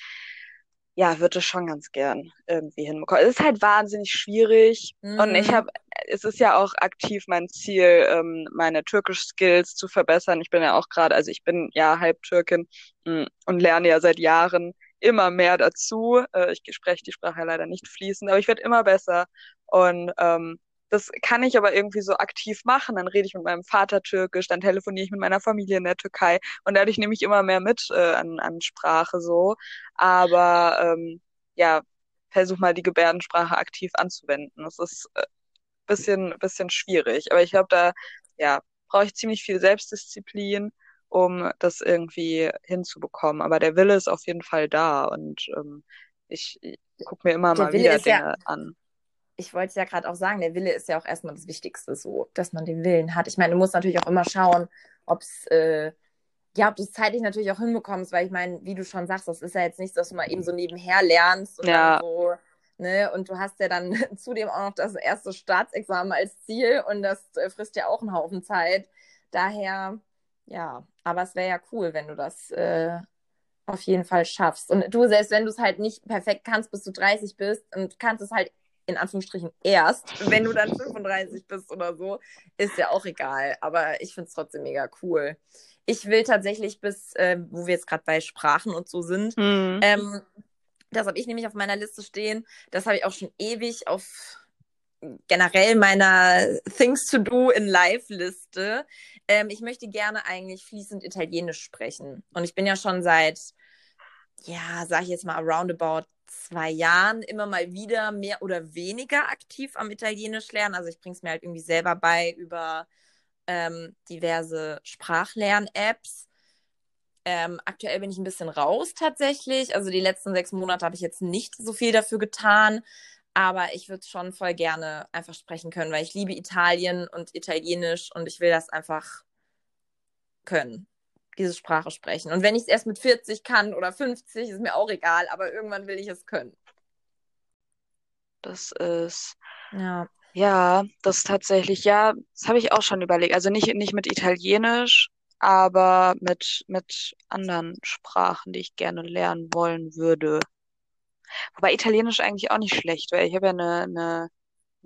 ja, würde schon ganz gern irgendwie hinbekommen. Es ist halt wahnsinnig schwierig mhm. und ich mhm. habe, es ist ja auch aktiv mein Ziel, ähm, meine Türkisch-Skills zu verbessern. Ich bin ja auch gerade, also ich bin ja halb Türkin mh, mm, und lerne ja seit Jahren immer mehr dazu. Äh, ich spreche die Sprache leider nicht fließend, aber ich werde immer besser und ähm, das kann ich aber irgendwie so aktiv machen. Dann rede ich mit meinem Vater Türkisch, dann telefoniere ich mit meiner Familie in der Türkei und dadurch nehme ich immer mehr mit äh, an, an Sprache so. Aber ähm, ja, versuch mal die Gebärdensprache aktiv anzuwenden. Das ist äh, bisschen, bisschen schwierig. Aber ich glaube, da ja, brauche ich ziemlich viel Selbstdisziplin, um das irgendwie hinzubekommen. Aber der Wille ist auf jeden Fall da und ähm, ich, ich gucke mir immer der mal Wille wieder Dinge ja, an ich wollte es ja gerade auch sagen, der Wille ist ja auch erstmal das Wichtigste, so, dass man den Willen hat. Ich meine, du musst natürlich auch immer schauen, ob es, äh, ja, ob du es zeitlich natürlich auch hinbekommst, weil ich meine, wie du schon sagst, das ist ja jetzt nicht, dass du mal eben so nebenher lernst und ja. so, ne, und du hast ja dann [LAUGHS] zudem auch noch das erste Staatsexamen als Ziel und das äh, frisst ja auch einen Haufen Zeit. Daher, ja, aber es wäre ja cool, wenn du das äh, auf jeden Fall schaffst. Und du, selbst wenn du es halt nicht perfekt kannst, bis du 30 bist und kannst es halt in Anführungsstrichen erst, wenn du dann 35 bist oder so, ist ja auch egal. Aber ich finde es trotzdem mega cool. Ich will tatsächlich bis, äh, wo wir jetzt gerade bei Sprachen und so sind, mhm. ähm, das habe ich nämlich auf meiner Liste stehen. Das habe ich auch schon ewig auf generell meiner Things to Do in Live-Liste. Ähm, ich möchte gerne eigentlich fließend Italienisch sprechen. Und ich bin ja schon seit, ja, sage ich jetzt mal, roundabout zwei Jahren immer mal wieder mehr oder weniger aktiv am Italienisch lernen. Also ich bringe es mir halt irgendwie selber bei über ähm, diverse Sprachlern-Apps. Ähm, aktuell bin ich ein bisschen raus tatsächlich. Also die letzten sechs Monate habe ich jetzt nicht so viel dafür getan. Aber ich würde schon voll gerne einfach sprechen können, weil ich liebe Italien und Italienisch und ich will das einfach können, diese Sprache sprechen. Und wenn ich es erst mit 40 kann oder 50, ist mir auch egal, aber irgendwann will ich es können. Das ist. Ja. Ja, das tatsächlich, ja, das habe ich auch schon überlegt. Also nicht, nicht mit Italienisch, aber mit, mit anderen Sprachen, die ich gerne lernen wollen würde. Wobei Italienisch eigentlich auch nicht schlecht, weil ich habe ja eine, eine, ne,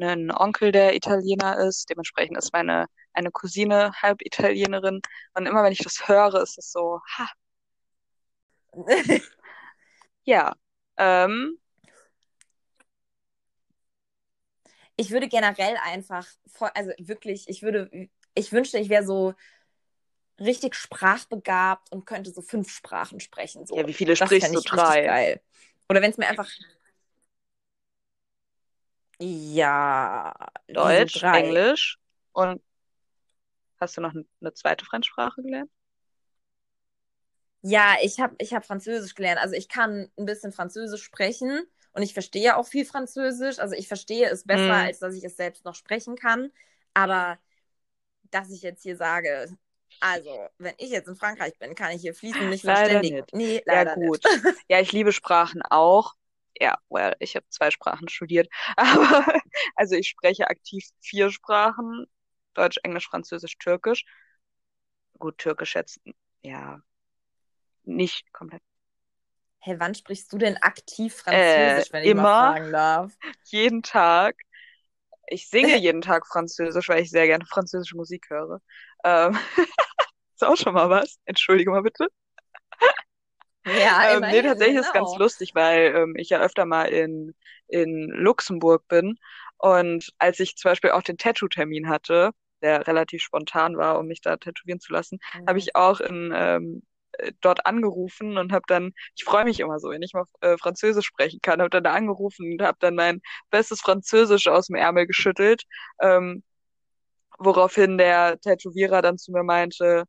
einen Onkel, der Italiener ist. Dementsprechend ist meine eine Cousine halb Italienerin. Und immer wenn ich das höre, ist es so, ha. [LAUGHS] ja. Ähm. Ich würde generell einfach, also wirklich, ich würde, ich wünschte, ich wäre so richtig sprachbegabt und könnte so fünf Sprachen sprechen. So. Ja, wie viele das sprichst du? Drei. Geil. Oder wenn es mir einfach. Ja. Deutsch, Englisch und hast du noch eine zweite Fremdsprache gelernt? Ja, ich habe ich hab Französisch gelernt. Also ich kann ein bisschen Französisch sprechen und ich verstehe auch viel Französisch. Also ich verstehe es besser, mm. als dass ich es selbst noch sprechen kann. Aber dass ich jetzt hier sage, also, wenn ich jetzt in Frankreich bin, kann ich hier fließend nicht leider verständigen. Nicht. Nee, leider ja, gut. Nicht. Ja, ich liebe Sprachen auch. Ja, well, ich habe zwei Sprachen studiert. [LAUGHS] Aber, also ich spreche aktiv vier Sprachen. Deutsch, Englisch, Französisch, Türkisch. Gut, Türkisch jetzt, ja, nicht komplett. Hey, wann sprichst du denn aktiv Französisch, äh, wenn ich immer, mal fragen darf? [LAUGHS] Jeden Tag. Ich singe [LAUGHS] jeden Tag Französisch, weil ich sehr gerne französische Musik höre. Ähm, ist auch schon mal was. Entschuldige mal bitte. Ja, ähm, nee, tatsächlich genau. ist ganz lustig, weil ähm, ich ja öfter mal in, in Luxemburg bin. Und als ich zum Beispiel auch den Tattoo-Termin hatte, der relativ spontan war, um mich da tätowieren zu lassen, mhm. habe ich auch in, ähm, äh, dort angerufen und habe dann, ich freue mich immer so, wenn ich mal äh, Französisch sprechen kann, habe dann da angerufen und habe dann mein bestes Französisch aus dem Ärmel geschüttelt, ähm, woraufhin der Tätowierer dann zu mir meinte,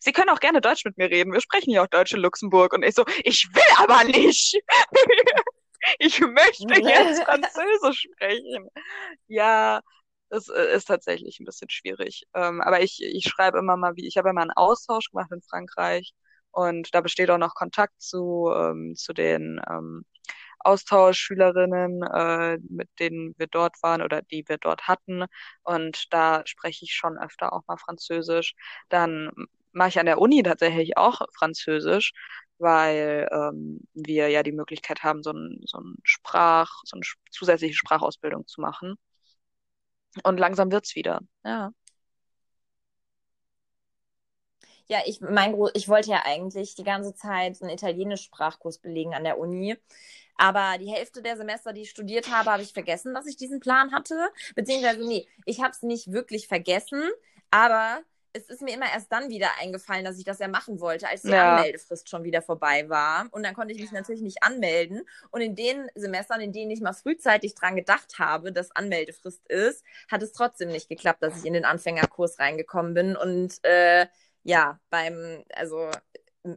Sie können auch gerne Deutsch mit mir reden. Wir sprechen ja auch Deutsch in Luxemburg. Und ich so, ich will aber nicht. [LAUGHS] ich möchte [LAUGHS] jetzt Französisch sprechen. Ja, das äh, ist tatsächlich ein bisschen schwierig. Ähm, aber ich, ich schreibe immer mal, wie ich habe immer einen Austausch gemacht in Frankreich und da besteht auch noch Kontakt zu, ähm, zu den ähm, Austauschschülerinnen, äh, mit denen wir dort waren oder die wir dort hatten. Und da spreche ich schon öfter auch mal Französisch. Dann mache ich an der Uni tatsächlich auch Französisch, weil ähm, wir ja die Möglichkeit haben, so ein, so ein Sprach, so eine zusätzliche Sprachausbildung zu machen. Und langsam wird's wieder, ja. Ja, ich, mein, ich wollte ja eigentlich die ganze Zeit einen Italienisch-Sprachkurs belegen an der Uni. Aber die Hälfte der Semester, die ich studiert habe, habe ich vergessen, dass ich diesen Plan hatte. Beziehungsweise, nee, ich habe es nicht wirklich vergessen, aber es ist mir immer erst dann wieder eingefallen, dass ich das ja machen wollte, als die ja. Anmeldefrist schon wieder vorbei war. Und dann konnte ich mich ja. natürlich nicht anmelden. Und in den Semestern, in denen ich mal frühzeitig dran gedacht habe, dass Anmeldefrist ist, hat es trotzdem nicht geklappt, dass ich in den Anfängerkurs reingekommen bin. Und äh, ja, beim, also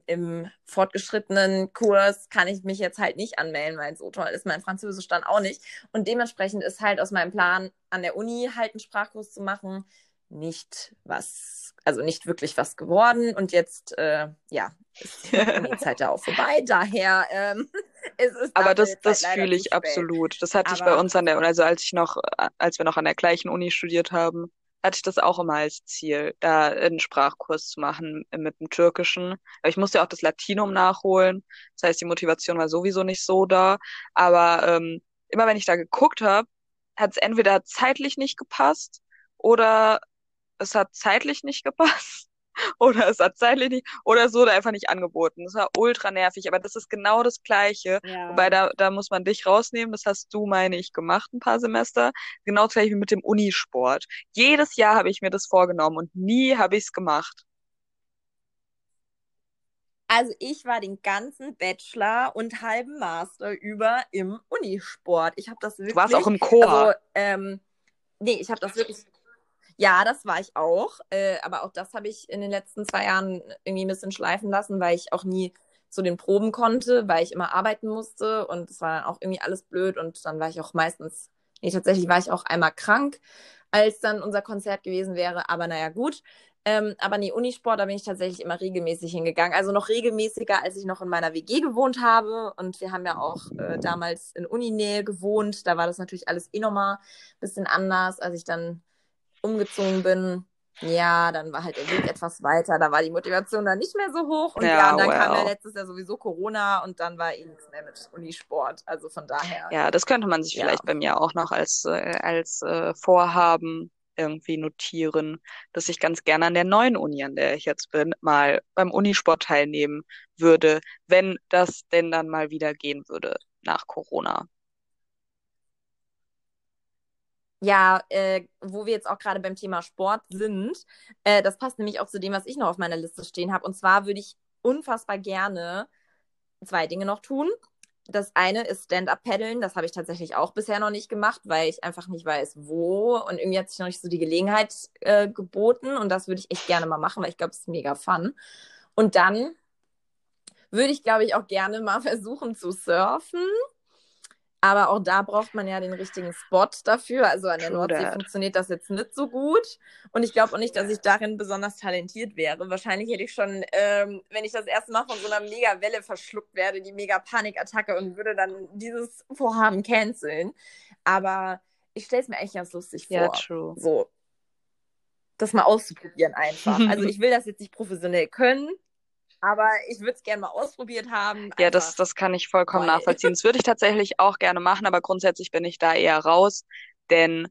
im fortgeschrittenen Kurs kann ich mich jetzt halt nicht anmelden, weil so toll ist mein Französisch dann auch nicht. Und dementsprechend ist halt aus meinem Plan, an der Uni halt einen Sprachkurs zu machen, nicht was, also nicht wirklich was geworden. Und jetzt, äh, ja, ist die Zeit ja auch vorbei. Daher ähm, [LAUGHS] ist es. Aber das, das fühle ich absolut. Das hatte Aber, ich bei uns an der, also als ich noch, als wir noch an der gleichen Uni studiert haben, hatte ich das auch immer als Ziel, da einen Sprachkurs zu machen mit dem Türkischen. Aber ich musste ja auch das Latinum nachholen. Das heißt, die Motivation war sowieso nicht so da. Aber ähm, immer wenn ich da geguckt habe, hat es entweder zeitlich nicht gepasst oder es hat zeitlich nicht gepasst. [LAUGHS] Oder es hat zeitlich nicht, oder es wurde einfach nicht angeboten. Das war ultra nervig, aber das ist genau das Gleiche. Ja. Wobei da, da muss man dich rausnehmen. Das hast du, meine ich, gemacht ein paar Semester. Genau das gleiche wie mit dem Unisport. Jedes Jahr habe ich mir das vorgenommen und nie habe ich es gemacht. Also ich war den ganzen Bachelor und halben Master über im Unisport. Ich habe das wirklich. Du warst auch im Chor. Also, ähm, nee, ich habe das wirklich. Ja, das war ich auch. Äh, aber auch das habe ich in den letzten zwei Jahren irgendwie ein bisschen schleifen lassen, weil ich auch nie zu den Proben konnte, weil ich immer arbeiten musste und es war dann auch irgendwie alles blöd und dann war ich auch meistens, nee, tatsächlich war ich auch einmal krank, als dann unser Konzert gewesen wäre, aber naja, gut. Ähm, aber nee, Unisport, da bin ich tatsächlich immer regelmäßig hingegangen. Also noch regelmäßiger, als ich noch in meiner WG gewohnt habe. Und wir haben ja auch äh, damals in Uninähe gewohnt. Da war das natürlich alles eh nochmal ein bisschen anders, als ich dann umgezogen bin. Ja, dann war halt der Weg etwas weiter, da war die Motivation dann nicht mehr so hoch. Und ja, Ja, und dann kam ja letztes Jahr sowieso Corona und dann war eh nichts mehr mit Unisport. Also von daher. Ja, das könnte man sich Ja. vielleicht bei mir auch noch als, äh, als äh, Vorhaben irgendwie notieren, dass ich ganz gerne an der neuen Uni, an der ich jetzt bin, mal beim Unisport teilnehmen würde, wenn das denn dann mal wieder gehen würde nach Corona. Ja, äh, wo wir jetzt auch gerade beim Thema Sport sind, äh, das passt nämlich auch zu dem, was ich noch auf meiner Liste stehen habe. Und zwar würde ich unfassbar gerne zwei Dinge noch tun. Das eine ist Stand-up-Paddeln. Das habe ich tatsächlich auch bisher noch nicht gemacht, weil ich einfach nicht weiß, wo. Und irgendwie hat sich noch nicht so die Gelegenheit äh, geboten. Und das würde ich echt gerne mal machen, weil ich glaube, es ist mega fun. Und dann würde ich, glaube ich, auch gerne mal [LAUGHS] versuchen zu surfen. Aber auch da braucht man ja den richtigen Spot dafür. Also an der True Nordsee that. funktioniert das jetzt nicht so gut. Und ich glaube auch nicht, dass ich darin besonders talentiert wäre. Wahrscheinlich hätte ich schon, ähm, wenn ich das erste Mal von so einer mega Welle verschluckt werde, die mega Panikattacke und würde dann dieses Vorhaben canceln. Aber ich stelle es mir eigentlich ganz lustig vor. Ja, true. So, das mal auszuprobieren einfach. Also [LAUGHS] ich will das jetzt nicht professionell können, aber ich würde es gerne mal ausprobiert haben. Ja, das, das kann ich vollkommen weil- nachvollziehen. Das [LAUGHS] würde ich tatsächlich auch gerne machen, aber grundsätzlich bin ich da eher raus, denn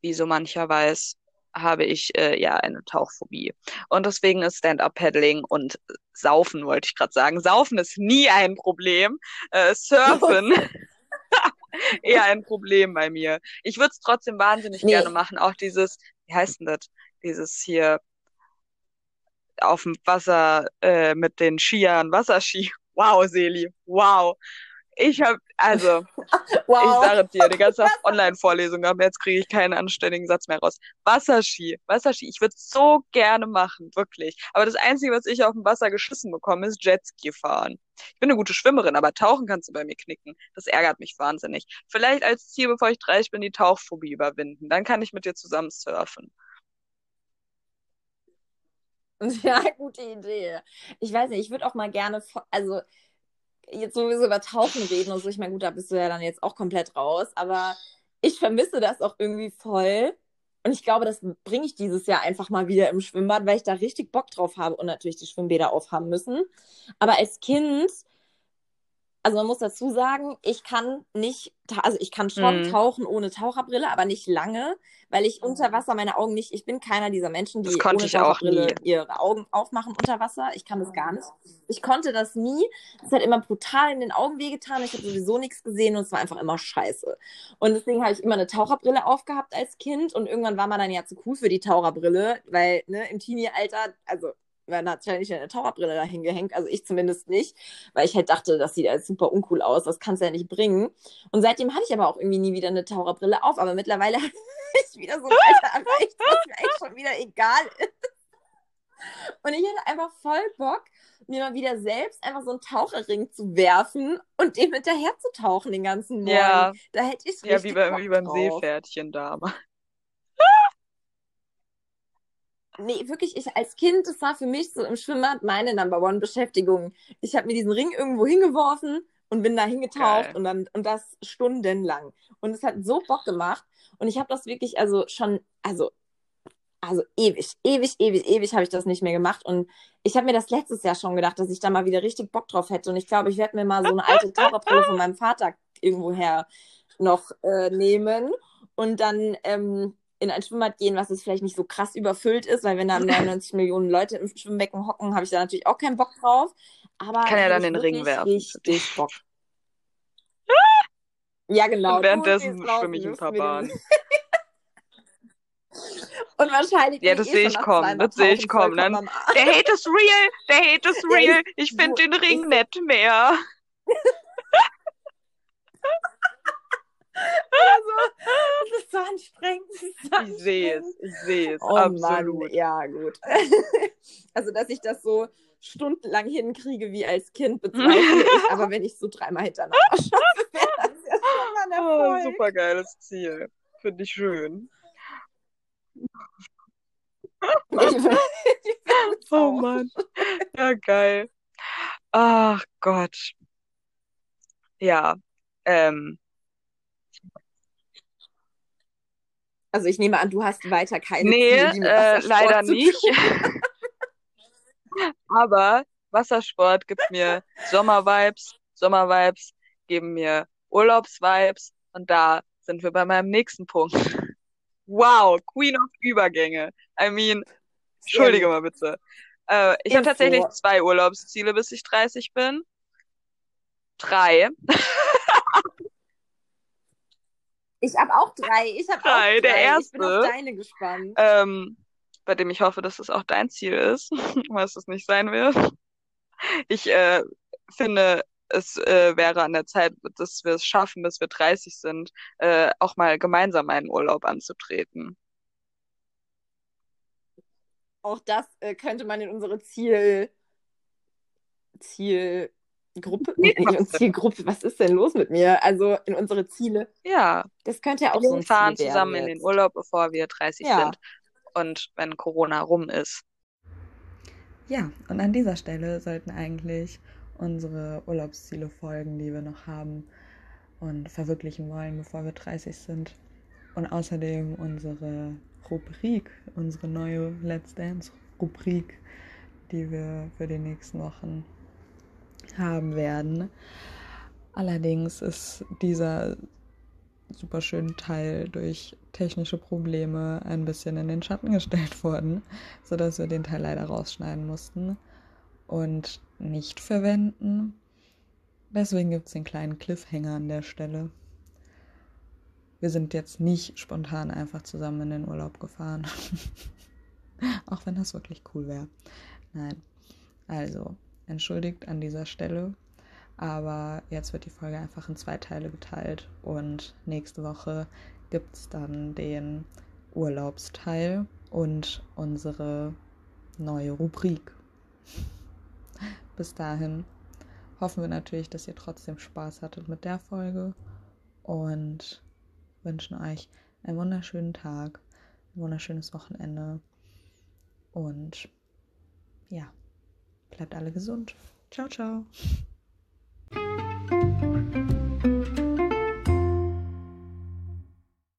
wie so mancher weiß, habe ich äh, ja eine Tauchphobie. Und deswegen ist Stand-up-Paddling und Saufen, wollte ich gerade sagen. Saufen ist nie ein Problem. Äh, Surfen [LAUGHS] [LAUGHS] eher ein Problem bei mir. Ich würde es trotzdem wahnsinnig Nee. gerne machen. Auch dieses, wie heißt denn das? Dieses hier auf dem Wasser äh, mit den Skiern, Wasserski. [LAUGHS] Wow, Seli, wow. Ich habe, also, [LAUGHS] ich wow. sage dir, die ganze Zeit [LAUGHS] Online-Vorlesung, aber jetzt kriege ich keinen anständigen Satz mehr raus. Wasserski, Wasserski, ich würde so gerne machen, wirklich. Aber das Einzige, was ich auf dem Wasser geschissen bekomme, ist Jetski fahren. Ich bin eine gute Schwimmerin, aber tauchen kannst du bei mir knicken. Das ärgert mich wahnsinnig. Vielleicht als Ziel, bevor ich 30 bin, die Tauchphobie überwinden. Dann kann ich mit dir zusammen surfen. [LAUGHS] Ja, gute Idee. Ich weiß nicht, ich würde auch mal gerne, also jetzt sowieso über Tauchen reden und so. Ich meine, gut, da bist du ja dann jetzt auch komplett raus, aber ich vermisse das auch irgendwie voll. Und ich glaube, das bringe ich dieses Jahr einfach mal wieder im Schwimmbad, weil ich da richtig Bock drauf habe und natürlich die Schwimmbäder aufhaben müssen. Aber als Kind, also man muss dazu sagen, ich kann nicht, also ich kann schon Mhm. tauchen ohne Taucherbrille, aber nicht lange, weil ich unter Wasser meine Augen nicht, ich bin keiner dieser Menschen, die ohne Taucherbrille ihre Augen aufmachen unter Wasser. Ich kann das gar nicht. Ich konnte das nie. Es hat immer brutal in den Augen wehgetan. Ich habe sowieso nichts gesehen und es war einfach immer scheiße. Und deswegen habe ich immer eine Taucherbrille aufgehabt als Kind und irgendwann war man dann ja zu cool für die Taucherbrille, weil ne, im Teenie-Alter, also man hat ja nicht eine Taucherbrille dahin gehängt, also ich zumindest nicht, weil ich halt dachte, das sieht halt super uncool aus, das kannst du ja nicht bringen. Und seitdem hatte ich aber auch irgendwie nie wieder eine Taucherbrille auf, aber mittlerweile [LAUGHS] habe ich wieder so ein Alter erreicht, was mir eigentlich schon wieder egal ist. Und ich hätte einfach voll Bock, mir mal wieder selbst einfach so einen Taucherring zu werfen und dem hinterher zu tauchen den ganzen Morgen. Ja, Da hätte ich ja, richtig wie, bei, wie beim. Seepferdchen damals. [LAUGHS] Nee, wirklich, ich als Kind, das war für mich so im Schwimmbad meine Number One Beschäftigung. Ich habe mir diesen Ring irgendwo hingeworfen und bin da hingetaucht Geil. und dann und das stundenlang. Und es hat so Bock gemacht und ich habe das wirklich also schon also also ewig, ewig, ewig, ewig habe ich das nicht mehr gemacht. Und ich habe mir das letztes Jahr schon gedacht, dass ich da mal wieder richtig Bock drauf hätte. Und ich glaube, ich werde mir mal so eine alte [LAUGHS] Taucherbrille von meinem Vater irgendwoher noch äh, nehmen und dann ähm, in ein Schwimmbad gehen, was jetzt vielleicht nicht so krass überfüllt ist, weil wenn da [LAUGHS] 99 Millionen Leute im Schwimmbecken hocken, habe ich da natürlich auch keinen Bock drauf. Aber Kann ja dann den Ring werfen. Richtig Bock. [LAUGHS] ja, genau. Und währenddessen schwimme ich ein paar Bahnen. [LAUGHS] Und wahrscheinlich. Ja, das sehe ich kommen. Das sehe ich kommen. Dann, der Hate ist real. Der Hate ist real. Ich finde den Ring nett mehr. Also, das ist so anstrengend. Ist so ich sehe es, ich sehe es, oh, absolut. Mann. Ja, gut. [LAUGHS] also, dass ich das so stundenlang hinkriege wie als Kind bezweifle ich, [LAUGHS] aber wenn ich so dreimal hintereinander [LAUGHS] schaffe, wäre das ja schon mal ein Oh, super geiles Ziel. Finde ich schön. Oh. Mann. Ja, geil. Ach Gott. Ja. Ähm, Also ich nehme an, du hast weiter keine nee, Ziele, äh, leider nicht. [LAUGHS] [LAUGHS] Aber Wassersport gibt mir Sommervibes, Sommervibes geben mir Urlaubsvibes und da sind wir bei meinem nächsten Punkt. Wow, Queen of Übergänge. I mean, entschuldige mal bitte. Äh, ich habe tatsächlich zwei Urlaubsziele, bis ich 30 bin. Drei. [LAUGHS] Ich habe auch drei. Ich habe auch Drei, drei. der Ich bin auf erste. deine gespannt. ähm, bei dem ich hoffe, dass es auch dein Ziel ist, [LAUGHS] was es nicht sein wird. Ich äh, finde, es äh, wäre an der Zeit, dass wir es schaffen, bis wir 30 sind, äh, auch mal gemeinsam einen Urlaub anzutreten. Auch das äh, könnte man in unsere Ziel Zielgruppe Ja. in unsere Zielgruppe. Was ist denn los mit mir? Also in unsere Ziele. Ja, Das könnte ja auch wir so ein fahren Ziel zusammen werden in den jetzt. Urlaub, bevor wir 30 Ja. sind. Und wenn Corona rum ist. Ja, und an dieser Stelle sollten eigentlich unsere Urlaubsziele folgen, die wir noch haben und verwirklichen wollen, bevor wir 30 sind. Und außerdem unsere Rubrik, unsere neue Let's Dance Rubrik, die wir für die nächsten Wochen haben werden. Allerdings ist dieser super schöne Teil durch technische Probleme ein bisschen in den Schatten gestellt worden, sodass wir den Teil leider rausschneiden mussten und nicht verwenden. Deswegen gibt es den kleinen Cliffhanger an der Stelle. Wir sind jetzt nicht spontan einfach zusammen in den Urlaub gefahren. [LAUGHS] Auch wenn das wirklich cool wäre. Nein. Also, entschuldigt an dieser Stelle. Aber jetzt wird die Folge einfach in zwei Teile geteilt. Und nächste Woche gibt es dann den Urlaubsteil und unsere neue Rubrik. [LAUGHS] Bis dahin hoffen wir natürlich, dass ihr trotzdem Spaß hattet mit der Folge und wünschen euch einen wunderschönen Tag, ein wunderschönes Wochenende und ja, bleibt alle gesund. Ciao, ciao.